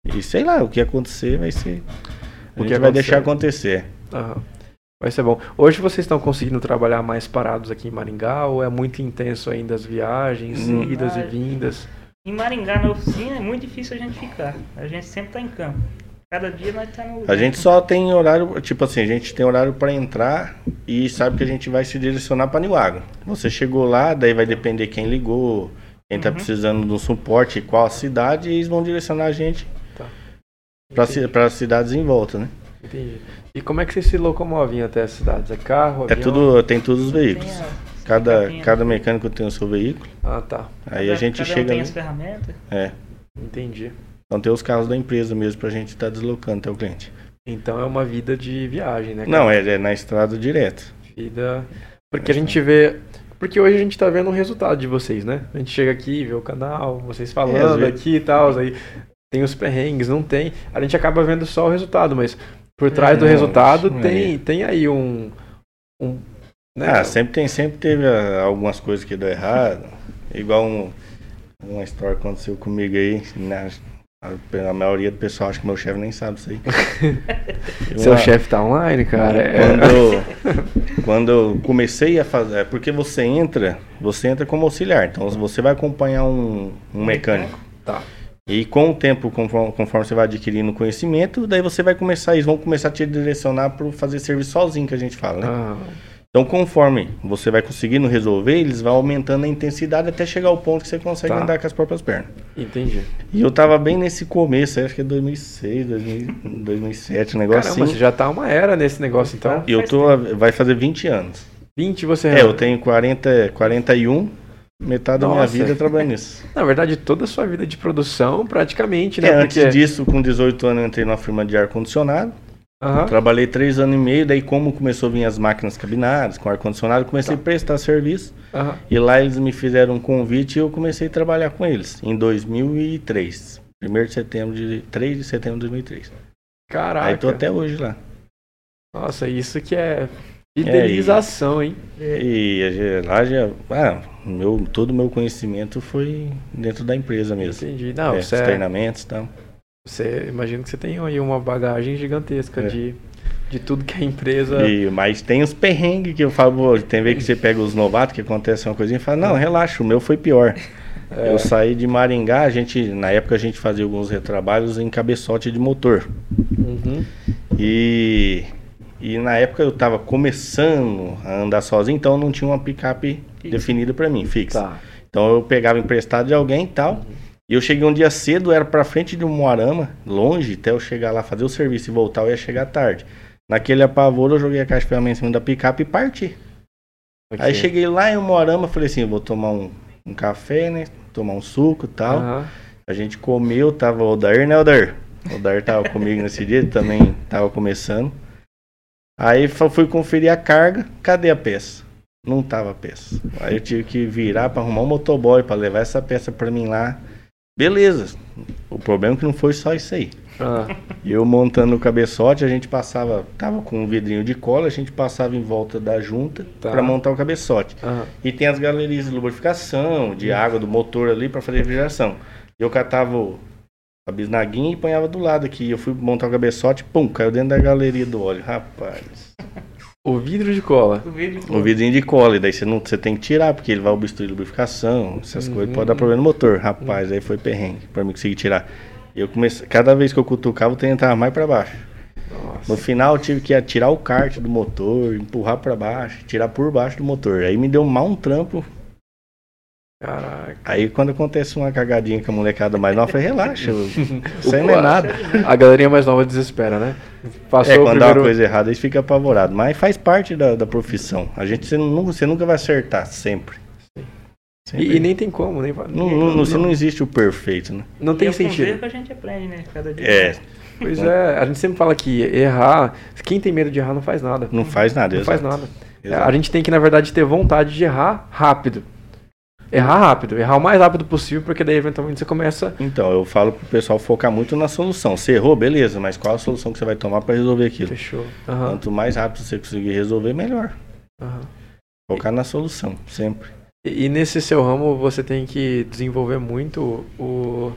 E sei lá, o que acontecer vai ser. O que vai deixar acontecer. Aham. Vai ser bom. Hoje vocês estão conseguindo trabalhar mais parados aqui em Maringá ou é muito intenso ainda as viagens, Hum. idas e Ah, vindas? Em Maringá, na oficina, é muito difícil a gente ficar. A gente sempre tá em campo. Cada dia nós tá no. A gente só tem horário, tipo assim, a gente tem horário para entrar e sabe que a gente vai se direcionar para Niuaga. Você chegou lá, daí vai depender quem ligou, quem tá Uhum. precisando de um suporte, qual a cidade, e eles vão direcionar a gente Tá. para as cidades em volta, né? Entendi. E como é que vocês se locomovem até as cidades? É carro, É avião? tudo, tem todos os veículos. Cada, cada mecânico tem o seu veículo. Ah, tá. Aí cada- a gente cada um chega tem ali. as ferramentas. É. Entendi. Então tem os carros da empresa mesmo pra gente estar deslocando até o cliente. Então é uma vida de viagem, né? cara? Não, é, é na estrada direto. Vida. Porque a gente vê. Porque hoje a gente tá vendo o resultado de vocês, né? A gente chega aqui, vê o canal, vocês falando É, às vezes- aqui e tal, aí tem os perrengues, não tem. A gente acaba vendo só o resultado, mas por trás do resultado isso tem, aí. tem aí um. um né? Ah, sempre tem, sempre teve ah, algumas coisas que deu errado. Igual um, uma história que aconteceu comigo aí. Na, a, maioria do pessoal acha que meu chefe nem sabe isso aí. Seu chefe tá online, cara. é- Quando, eu- quando eu comecei a fazer. É porque você entra, você entra como auxiliar. Então você vai acompanhar um, um mecânico. Tá. E com o tempo, conforme, conforme você vai adquirindo conhecimento, daí você vai começar, eles vão começar a te direcionar para fazer serviço sozinho, que a gente fala, né? Ah, Então, conforme você vai conseguindo resolver, eles vão aumentando a intensidade até chegar ao ponto que você consegue Tá. andar com as próprias pernas. entendi. E eu tava bem nesse começo, acho que é 2006, 2000, 2007, um negócio Caramba, você assim. já tá uma era nesse negócio, então. E eu tô, vai fazer 20 anos. 20 você É, eu tenho 40, 41, metade da minha Nossa. vida trabalhando nisso. Na verdade, toda a sua vida de produção, praticamente, né? É, antes Porque- disso, com 18 anos, eu entrei numa firma de ar-condicionado. Aham. Trabalhei três anos e meio, daí como começou a vir as máquinas cabinadas, com ar-condicionado, comecei Tá. a prestar serviço. aham. E lá eles me fizeram um convite e eu comecei a trabalhar com eles, em 2003. 1 de setembro de... 3 de setembro de 2003. Caraca. Aí tô até hoje lá. Nossa, isso que é fidelização, hein? E a ge- lá já... Ah, meu, todo o meu conhecimento foi dentro da empresa mesmo. Entendi. Não, é, você, é- treinamentos e tal. Você imagino que você tem aí uma bagagem gigantesca É. de, de tudo que a empresa. E, mas tem os perrengues que eu falo, tem vez que você pega os novatos, que acontece uma coisinha e fala, não, relaxa, o meu foi pior. É. Eu saí de Maringá, a gente, na época a gente fazia alguns retrabalhos em cabeçote de motor. Uhum. E, e na época eu tava começando a andar sozinho, então não tinha uma picape definida para mim, fixa. Tá. Então eu pegava emprestado de alguém e tal. E eu cheguei um dia cedo, era pra frente de um Moarama, longe, até eu chegar lá fazer o serviço e voltar, eu ia chegar tarde. Naquele apavoro, eu joguei a caixa de ferramenta em cima da picape e parti. Ok. Aí cheguei lá em Morama, falei assim, vou tomar um, um café, né? Tomar um suco e tal. Aham. A gente comeu, tava o Odair, né, Odair? O Odair tava comigo nesse dia, também tava começando. Aí fui conferir a carga, cadê a peça? Não tava a peça. Aí eu tive que virar pra arrumar um motoboy pra levar essa peça pra mim lá. Beleza. O problema é que não foi só isso aí. Ah, eu montando o cabeçote, a gente passava, tava com um vidrinho de cola, a gente passava em volta da junta Tá. pra montar o cabeçote. aham. E tem as galerias de lubrificação, de água do motor ali pra fazer refrigeração. Eu catava a bisnaguinha e ponhava do lado aqui. Eu fui montar o cabeçote, pum, caiu dentro da galeria do óleo. Rapaz. O vidro de cola. O vídeo O vidrinho de cola, e daí você, não, você tem que tirar, porque ele vai obstruir a lubrificação, essas Uhum. coisas, pode dar problema no motor. Rapaz, aí foi perrengue pra mim conseguir tirar. E eu comecei, cada vez que eu cutucava, o trem entrava mais pra baixo. No Nossa. final eu tive que tirar o kart do motor, empurrar pra baixo, tirar por baixo do motor. Aí me deu mal um trampo. Caraca. Aí quando acontece uma cagadinha com a molecada mais nova, eu falei, relaxa, eu- isso aí não é nada. A galerinha mais nova desespera, né? Passou É, o quando dá uma primeiro... coisa errada, eles ficam apavorados. Mas faz parte da, da profissão. A gente, você, não, você nunca vai acertar, sempre. Sempre. E, e nem tem como, nem... Não, não, não, você não existe o perfeito, né? não E tem é os sentido. que a gente aprende, né? Cada dia. É, Pois é, a gente sempre fala que errar, quem tem medo de errar não faz nada. não faz nada. Não faz exato. nada. Exato. A gente tem que, na verdade, ter vontade de errar rápido. Errar rápido, errar o mais rápido possível, porque daí eventualmente você começa. Então, eu falo pro pessoal focar muito na solução. Você errou, beleza, mas qual a solução que você vai tomar pra resolver aquilo? Fechou. Aham, Quanto mais rápido você conseguir resolver, melhor. aham. Focar na solução, sempre. E, e nesse seu ramo você tem que desenvolver muito o,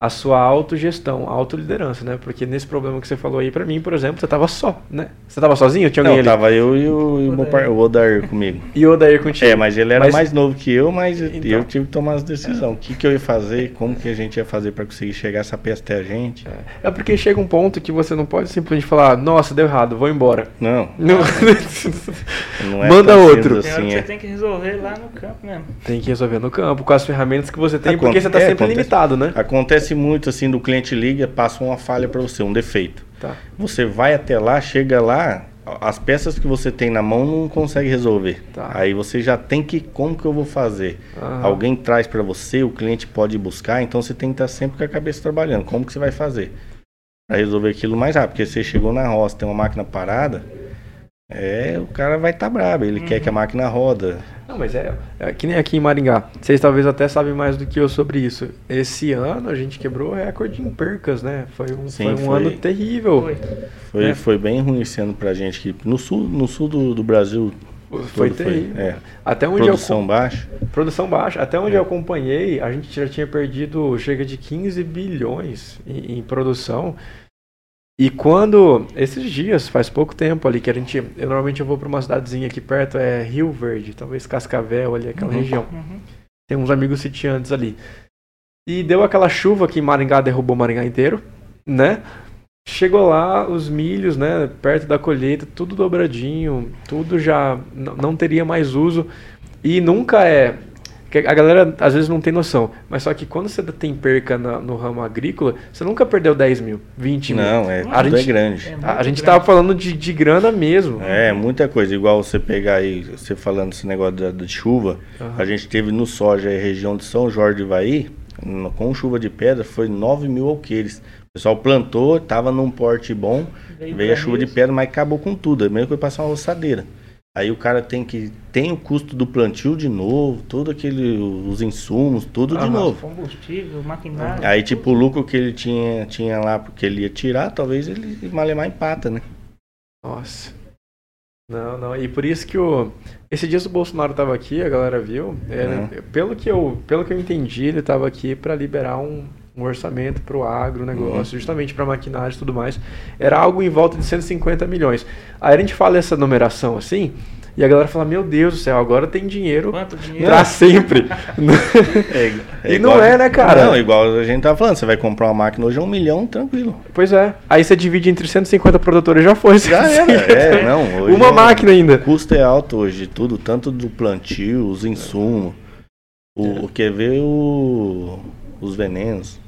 a sua autogestão, a autoliderança, né? Porque nesse problema que você falou aí, pra mim, por exemplo, você tava só, né? Você tava sozinho? Tinha alguém Não, ali? tava eu e o, e o, par- o Odair comigo. E o Odair contigo? É, mas ele era Mas- mais novo que eu, mas Então. eu tive que tomar as decisões. O que, que eu ia fazer, como que a gente ia fazer pra conseguir chegar essa peça até a gente. É porque chega um ponto que você não pode simplesmente falar, nossa, deu errado, vou embora. Não, Não. não é Manda outro. Tem assim, que é. você tem que resolver lá no campo mesmo. tem que resolver no campo, com as ferramentas que você tem, Aconte- porque você tá é, sempre acontece. limitado, né? Acontece muito assim, do cliente liga, passa uma falha pra você, um defeito. Tá. Você vai até lá, chega lá, as peças que você tem na mão não consegue resolver. Tá. Aí você já tem que, como que eu vou fazer? Alguém traz pra você, o cliente pode buscar, então você tem que estar sempre com a cabeça trabalhando. Como que você vai fazer? Pra resolver aquilo mais rápido, porque você chegou na roça, tem uma máquina parada, é, o cara vai estar brabo, ele quer que a máquina roda. Não, mas é, é que nem aqui em Maringá. Vocês talvez até sabem mais do que eu sobre isso. Esse ano a gente quebrou o recorde em percas, né? Foi um, Sim, foi um foi. ano terrível. Foi. Foi, É. foi bem ruim esse ano pra gente aqui. No sul, no sul do, do Brasil, Foi, terrível. é. Até onde produção eu, baixa. produção baixa. Até É. onde eu acompanhei, a gente já tinha perdido chega de 15 bilhões em, em produção. E quando, esses dias, faz pouco tempo ali, que a gente, eu normalmente eu vou para uma cidadezinha aqui perto, é Rio Verde, talvez Cascavel ali, aquela Uhum. região. Uhum. Tem uns amigos sitiantes ali. E deu aquela chuva que Maringá derrubou Maringá inteiro, né? Chegou lá os milhos, né, perto da colheita, tudo dobradinho, tudo já não teria mais uso. E nunca é. Que A galera às vezes não tem noção, mas só que quando você tem perca na- no ramo agrícola, você nunca perdeu 10 mil, 20 mil. Não, é, A é gente- grande. É A, gente grande. tava falando de, de grana mesmo. É, muita coisa. Igual você pegar aí, você falando esse negócio da, da chuva, Aham. a gente teve no soja, região de São Jorge de Ivaí, no- com chuva de pedra, foi 9 mil alqueires. O pessoal plantou, tava num porte bom, Veio veio a chuva de Rios. pedra, mas acabou com tudo. É mesmo que passar uma roçadeira. Aí o cara tem que. Tem o custo do plantio de novo, todo aquele. os insumos, tudo de Aham. novo. Combustível, maquinário. Aí, tipo, o lucro que ele tinha, tinha lá, porque ele ia tirar, talvez ele malemar empata, né? Nossa. Não, não. E por isso que o. Esse dia o Bolsonaro tava aqui, a galera viu. é, Uhum. pelo, que eu, pelo que eu entendi, ele tava aqui para liberar um, um orçamento pro agronegócio, Uhum. justamente para maquinário e tudo mais. Era algo em volta de 150 milhões. Aí a gente fala essa numeração assim, e a galera fala: Meu Deus do céu, agora tem dinheiro Quanto dinheiro? pra sempre. É, E não é, né, cara? Não, igual a gente tava falando, você vai comprar uma máquina hoje é um milhão, tranquilo. pois é. Aí você divide entre 150 produtores já foi. Já era, é, não. Hoje Uma é- máquina ainda. O custo é alto hoje, tudo, tanto do plantio, os insumos, o, o que ver o, os venenos.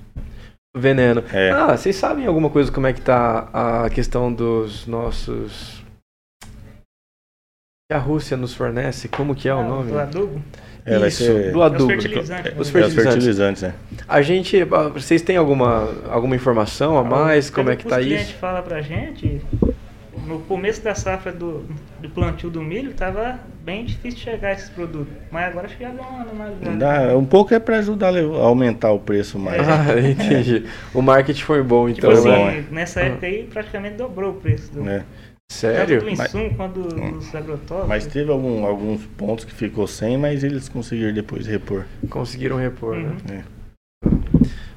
Veneno. É. Ah, vocês sabem alguma coisa como é que tá a questão dos nossos. que a Rússia nos fornece? Como que é o Ah, nome? Do adubo? É, Isso, ser- do É os adubo. fertilizantes. Os né? É, os fertilizantes. fertilizantes, né? A gente. ah, Vocês têm alguma, alguma informação a mais? Como é que tá isso? clientes fala pra gente, no começo da safra do, do plantio do milho, tava bem difícil chegar esses produtos. Mas agora acho que já deu uma normalizada. Dá- um pouco é para ajudar a aumentar o preço mais. Ah, entendi. O marketing foi bom, Tipo então. Foi assim, bom, é. nessa época aí praticamente dobrou o preço. Do, né? Sério? Tanto do Mas- insumo quanto dos agrotóxicos. Mas teve algum- alguns pontos que ficou sem, mas eles conseguiram depois repor. Conseguiram repor, né? Uhum. É.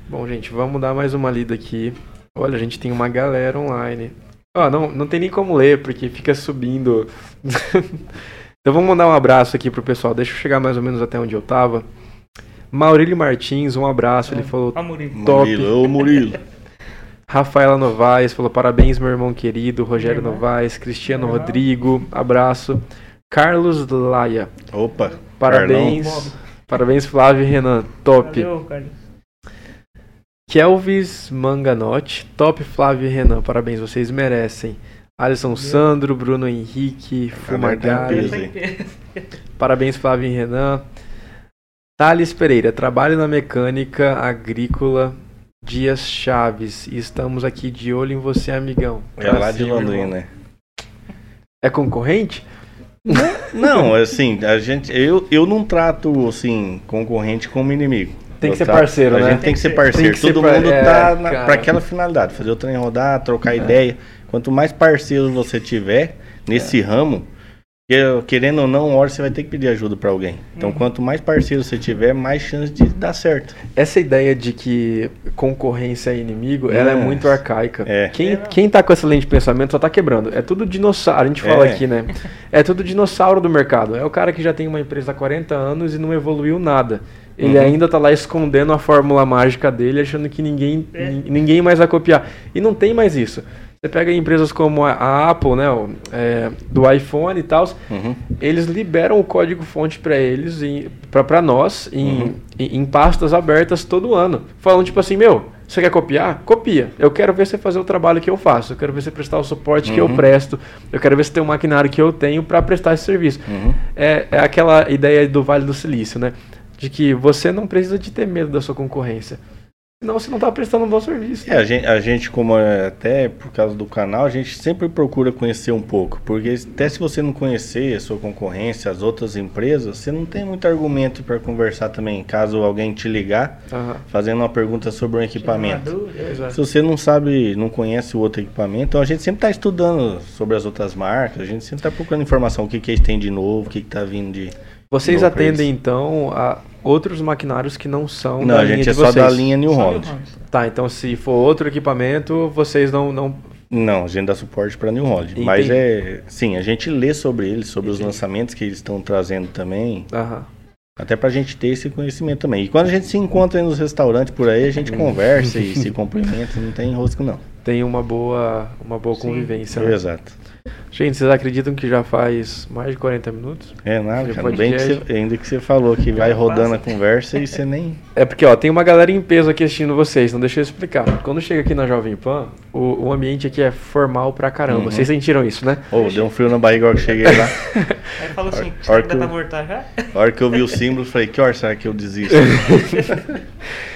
Bom, gente, vamos dar mais uma lida aqui. Olha, a gente tem uma galera online. Ó, não, não tem nem como ler, porque fica subindo. então vamos mandar um abraço aqui pro pessoal. Deixa eu chegar mais ou menos até onde eu tava. Maurílio Martins, um abraço. Ele falou. Ó, Murilo. Top. Murilo, ô Murilo. Rafaela Novaes falou: parabéns, meu irmão querido. Rogério irmão. Novaes, Cristiano. Rodrigo, abraço. Carlos Laia, Opa, parabéns. Bob. Parabéns, Flávio e Renan, top. Valeu, Carlos. Kelvis Manganotti, top Flávio e Renan, parabéns, vocês merecem. Alisson Sandro, Bruno Henrique, peso. parabéns Flávio e Renan. Thales Pereira, trabalho na mecânica agrícola Dias Chaves e estamos aqui de olho em você, amigão. é lá de Londrina, irmão. né? É concorrente? Não, assim, a gente, eu, eu não trato assim concorrente como inimigo. Tem que ser parceiro, a né? gente tem que ser parceiro. que Todo mundo é, tá na, pra aquela finalidade, fazer o trem rodar, trocar ideia. Quanto mais parceiros você tiver nesse ramo, que- querendo ou não, uma hora você vai ter que pedir ajuda pra alguém. Então, Uhum. quanto mais parceiros você tiver, mais chance de dar certo. Essa ideia de que concorrência é inimigo, ela é muito arcaica. É. Quem, É, quem tá com essa lente de pensamento só tá quebrando. É tudo dinossauro, a gente fala É. aqui, né? É tudo dinossauro do mercado. É o cara que já tem uma empresa há 40 anos e não evoluiu nada. Ele Uhum. ainda tá lá escondendo a fórmula mágica dele, achando que ninguém, É. nin- ninguém mais vai copiar. E não tem mais isso. Você pega empresas como a, a Apple, né, o, é, do iPhone e tal, Uhum. eles liberam o código-fonte para eles, para nós, em, Uhum. em, em pastas abertas todo ano. Falando tipo assim, meu, você quer copiar? Copia. Eu quero ver você fazer o trabalho que eu faço. Eu quero ver você prestar o suporte que eu Uhum. presto. Eu quero ver se tem o maquinário que eu tenho para prestar esse serviço. Uhum. É, é aquela ideia do Vale do Silício, né? De que você não precisa de ter medo da sua concorrência. Senão você não tá prestando um bom serviço. É, a gente, a gente, como é, até por causa do canal, a gente sempre procura conhecer um pouco. Porque até se você não conhecer a sua concorrência, as outras empresas, você não tem muito argumento para conversar também. Caso alguém te ligar, Aham. fazendo uma pergunta sobre um equipamento. dúvida. É. Se você não sabe, não conhece o outro equipamento, então a gente sempre está estudando sobre as outras marcas, a gente sempre está procurando informação, o que, que eles têm de novo, o que está vindo de. Vocês atendem então a outros maquinários que não são Não, da a linha gente de é só vocês. da linha New Holland. Tá, então se for outro equipamento, vocês não. não... Não, a gente dá suporte para New Holland. Entendi. Mas é. Sim, a gente lê sobre eles, sobre os Entendi. lançamentos que eles estão trazendo também. Aham. Até pra gente ter esse conhecimento também. E quando a gente se encontra aí nos restaurantes por aí, a gente conversa e se cumprimenta, não tem enrosco não. Tem uma boa, uma boa Sim. convivência. né? Exato. Gente, vocês acreditam que já faz mais de 40 minutos? É nada, cara. Bem que você, ainda que você falou que vai rodando a conversa e você nem. É porque, ó, tem uma galera em peso aqui assistindo vocês, não deixa eu explicar. Quando chega aqui na Jovem Pan, o, o ambiente aqui é formal pra caramba. Uhum. Vocês sentiram isso, né? Ô, deu um frio na barriga hora que cheguei lá. Aí falou assim, Or- será que dá Orco- pra voltar já? A hora que eu vi o símbolo, falei, que hora será que eu desisto?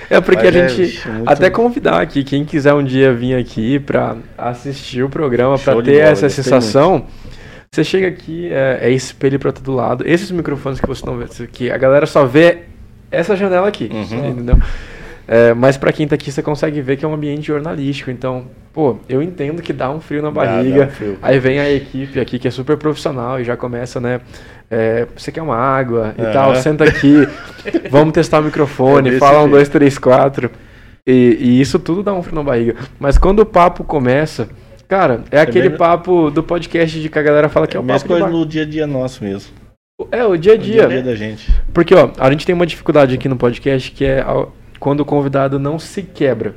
É porque Mas a é, gente muito- até convidar aqui quem quiser um dia vir aqui pra assistir o programa, de ter bola, essa sensação. Você chega aqui, é, é espelho pra todo lado. Esses microfones que você não vê, que a galera só vê essa janela aqui, Uhum. entendeu? É, mas pra quem tá aqui, você consegue ver que é um ambiente jornalístico. Então, pô, eu entendo que dá um frio na Dá, dá barriga. um frio. Aí vem a equipe aqui que é super profissional e já começa, né? é, você quer uma água e Aham. tal, senta aqui, vamos testar o É microfone, desse fala um, dois, três, quatro. E, e isso tudo dá um frio na barriga. Mas quando o papo começa, cara, é aquele mesmo- papo do podcast de que a galera fala que é, É a o papo de coisa no dia a dia nosso mesmo. É, o dia a No dia a dia. dia da gente. Porque, ó, a gente tem uma dificuldade aqui no podcast que é quando o convidado não se quebra.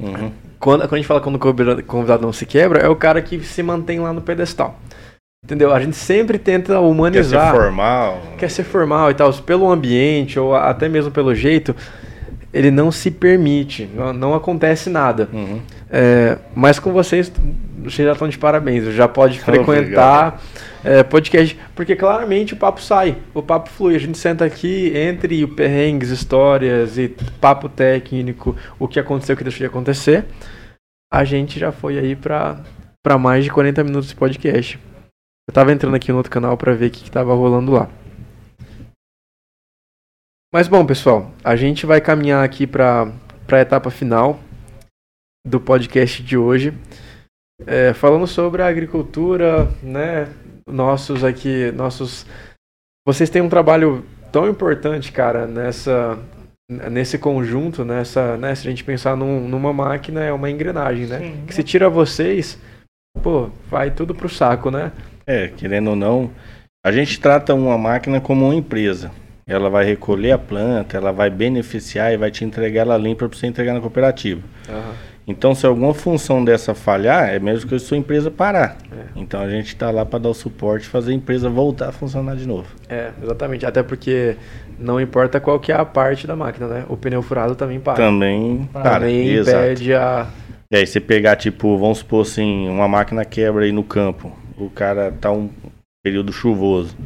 Uhum. Quando, quando a gente fala quando o convidado- não se quebra, é o cara que se mantém lá no pedestal. Entendeu? A gente sempre tenta Quer ser humanizar. formal. quer ser formal e tal, pelo ambiente ou até mesmo pelo jeito, ele não se permite, não, não acontece nada. Uhum. É, mas com vocês, vocês já estão de parabéns, já pode frequentar é, podcast, porque claramente o papo sai, o papo flui, a gente senta aqui entre perrengues, histórias e papo técnico, o que aconteceu, o que deixou de acontecer, a gente já foi aí para para mais de 40 minutos de podcast. Eu tava entrando aqui no outro canal para ver o que, que tava rolando lá. Mas bom, pessoal, a gente vai caminhar aqui para a etapa final do podcast de hoje, é, falando sobre a agricultura, né? Nossos aqui, nossos. Vocês têm um trabalho tão importante, cara, nessa nesse conjunto, nessa, né? Se a gente pensar num, numa máquina, é uma engrenagem, né? Sim. Que se tira vocês, pô, vai tudo pro saco, né? É, querendo ou não, a gente trata uma máquina como uma empresa. Ela vai recolher a planta, ela vai beneficiar e vai te entregar ela limpa para você entregar na cooperativa. Então, se alguma função dessa falhar, é mesmo que a sua empresa parar. É. Então, a gente está lá para dar o suporte, fazer a empresa voltar a funcionar de novo. É, exatamente. Até porque não importa qual que é a parte da máquina, né? O pneu furado também para. Também, Para. também exato. impede a. E aí, você pegar, tipo, vamos supor assim, uma máquina quebra aí no campo. O cara tá um período chuvoso.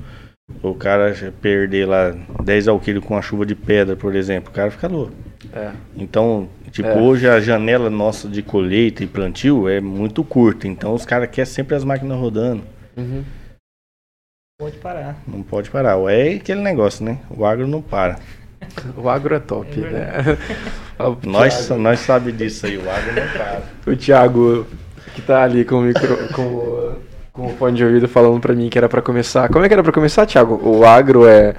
O cara perder lá 10 ao quilo com uma chuva de pedra, por exemplo. O cara fica louco. É, Então, tipo, É. hoje a janela nossa de colheita e plantio é muito curta. Então, os caras querem sempre as máquinas rodando. uhum. Pode parar. Não pode parar. É aquele negócio, né? O agro não para. O agro é top, É né? Nós, Thiago, nós sabe disso aí. O agro não para. o Thiago, que tá ali com o micro. Com, o- com o fone de ouvido falando pra mim que era pra começar. Como é que era pra começar, Thiago? O agro é.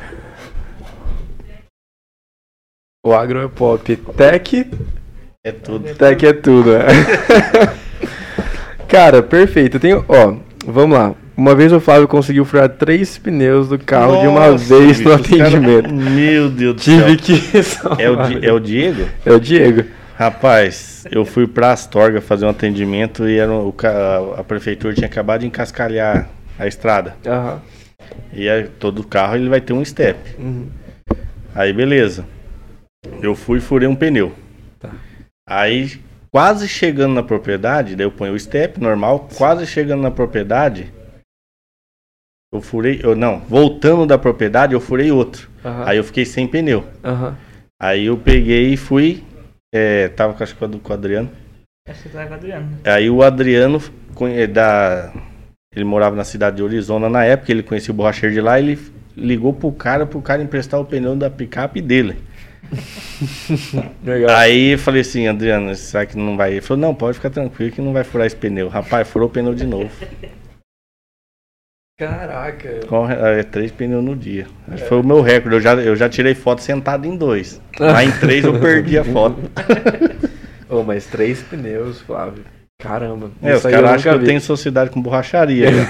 O agro é pop. Tech É tudo. Tech é tudo, é. Cara, perfeito. Tem, ó, vamos lá. Uma vez o Flávio conseguiu furar três pneus do carro de uma Nossa, vez bicho, no os cara- atendimento. Meu Deus do Tive céu. que salvar. É o, Di- é o Diego? É o Diego. Rapaz, eu fui pra Astorga fazer um atendimento e era o, a prefeitura tinha acabado de encascalhar a estrada. Aham. E aí, todo carro ele vai ter um step. Uhum. Aí beleza. Eu fui e furei um pneu. Aí, quase chegando na propriedade, daí eu ponho o step normal, quase chegando na propriedade, eu furei, eu não, voltando da propriedade, eu furei outro. Aham. Aí eu fiquei sem pneu. Aham. Aí eu peguei e fui, é, tava com, acho que com o Adriano. Acho que tá com o Adriano. Aí o Adriano, conhe- da, ele morava na cidade de Arizona na época, ele conhecia o borracheiro de lá, ele ligou pro cara, pro cara emprestar o pneu da picape dele. Legal. Aí eu falei assim, Adriano, será que não vai? Ele falou, não, pode ficar tranquilo que não vai furar esse pneu. Rapaz, furou o pneu de novo. Caraca. Corre- é, três pneus no dia. Que Foi o meu recorde. Eu já, eu já tirei foto sentado em dois. Lá em três eu perdi a foto. Ô, mas três pneus, Flávio. Caramba. É, os caras eu acham que eu tenho sociedade com borracharia. né?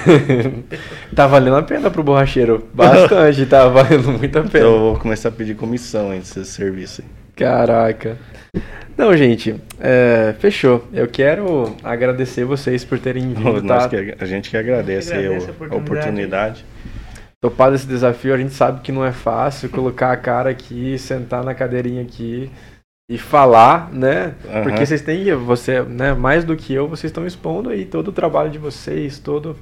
tá valendo a pena pro borracheiro. Bastante, tá valendo muito a pena. Então eu vou começar a pedir comissão aí desse serviço aí. Caraca. Não, gente, é, fechou. Eu quero agradecer vocês por terem vindo, Nós tá? que- a gente que agradece, aí Agradece a a oportunidade. oportunidade. Topado esse desafio, a gente sabe que não é fácil colocar a cara aqui, sentar na cadeirinha aqui e falar, né? Aham. Porque vocês têm, você, né, mais do que eu, vocês estão expondo aí todo o trabalho de vocês, todo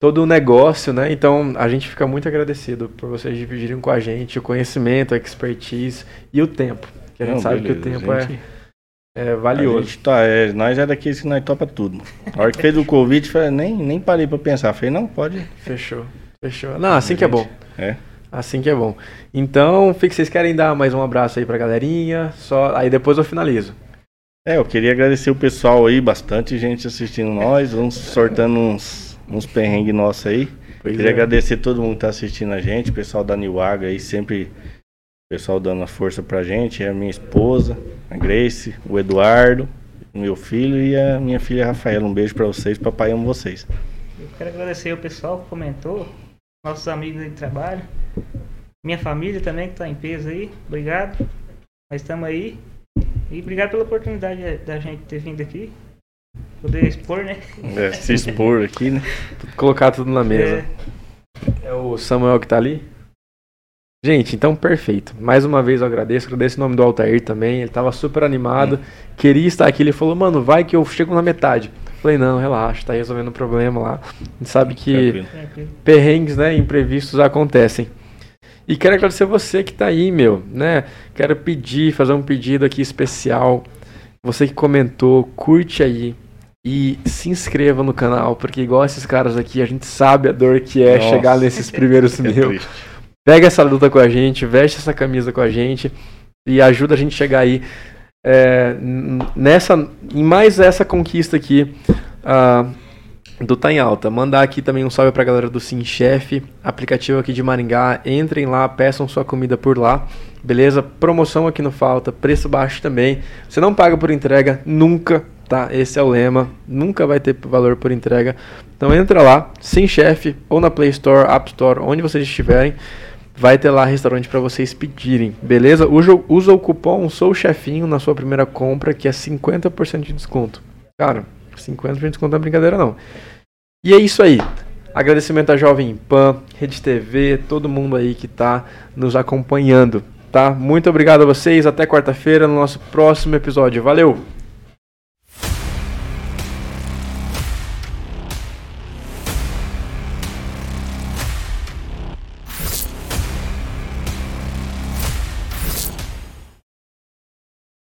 todo o negócio, né? Então, a gente fica muito agradecido por vocês dividirem com a gente o conhecimento, a expertise e o tempo. Que a gente Não, sabe beleza, que o tempo a gente- é, é A valioso. gente tá, é, nós é daqueles que nós topa tudo. A hora que fez o convite, nem, nem parei pra pensar. Falei, não, pode. Fechou. Fechou. Não, assim que é bom. É. Assim que é bom. Então, fique, vocês querem dar mais um abraço aí pra galerinha? Só aí depois eu finalizo. É, eu queria agradecer o pessoal aí, bastante gente assistindo nós, uns sortando uns, uns perrengues nossos aí. Pois queria é. agradecer todo mundo que tá assistindo a gente, o pessoal da Niwaga aí, sempre o pessoal dando a força pra gente, é a minha esposa, a Grace, o Eduardo, o meu filho e a minha filha Rafaela. Um beijo pra vocês, papai amo vocês. Eu quero agradecer o pessoal que comentou, nossos amigos aí de trabalho, minha família também que está em peso aí. Obrigado. Nós estamos aí. E obrigado pela oportunidade da gente ter vindo aqui. Poder expor, né? É, se expor aqui, né? Colocar tudo na mesa. É, É o Samuel que tá ali? Gente, então perfeito. Mais uma vez eu agradeço, agradeço o nome do Altair também. Ele tava super animado, hum. queria estar aqui. Ele falou, mano, vai que eu chego na metade. Falei, não, relaxa, tá resolvendo o problema lá. A gente sabe que Tranquilo. perrengues, né, imprevistos acontecem. E quero agradecer você que tá aí, meu, né? Quero pedir, fazer um pedido aqui especial. Você que comentou, curte aí, e se inscreva no canal, porque igual esses caras aqui, a gente sabe a dor que é Nossa, chegar nesses primeiros mil. Pega essa luta com a gente, veste essa camisa com a gente e ajuda a gente a chegar aí é, nessa, em mais essa conquista aqui uh, do Tá em Alta. Mandar aqui também um salve pra galera do Sim Chef, aplicativo aqui de Maringá. Entrem lá, peçam sua comida por lá. Beleza? Promoção aqui no Falta, preço baixo também. Você não paga por entrega, nunca tá? Esse é o lema. Nunca vai ter valor por entrega. Então entra lá, sem chefe, ou na Play Store, App Store, onde vocês estiverem. Vai ter lá restaurante para vocês pedirem, beleza? Usa, usa o cupom Sou Chefinho na sua primeira compra, que é 50% de desconto. Cara, 50% de desconto não é brincadeira não. E é isso aí. Agradecimento à Jovem Pan, Rede TV, todo mundo aí que tá nos acompanhando, tá? Muito obrigado a vocês. Até quarta-feira no nosso próximo episódio. Valeu!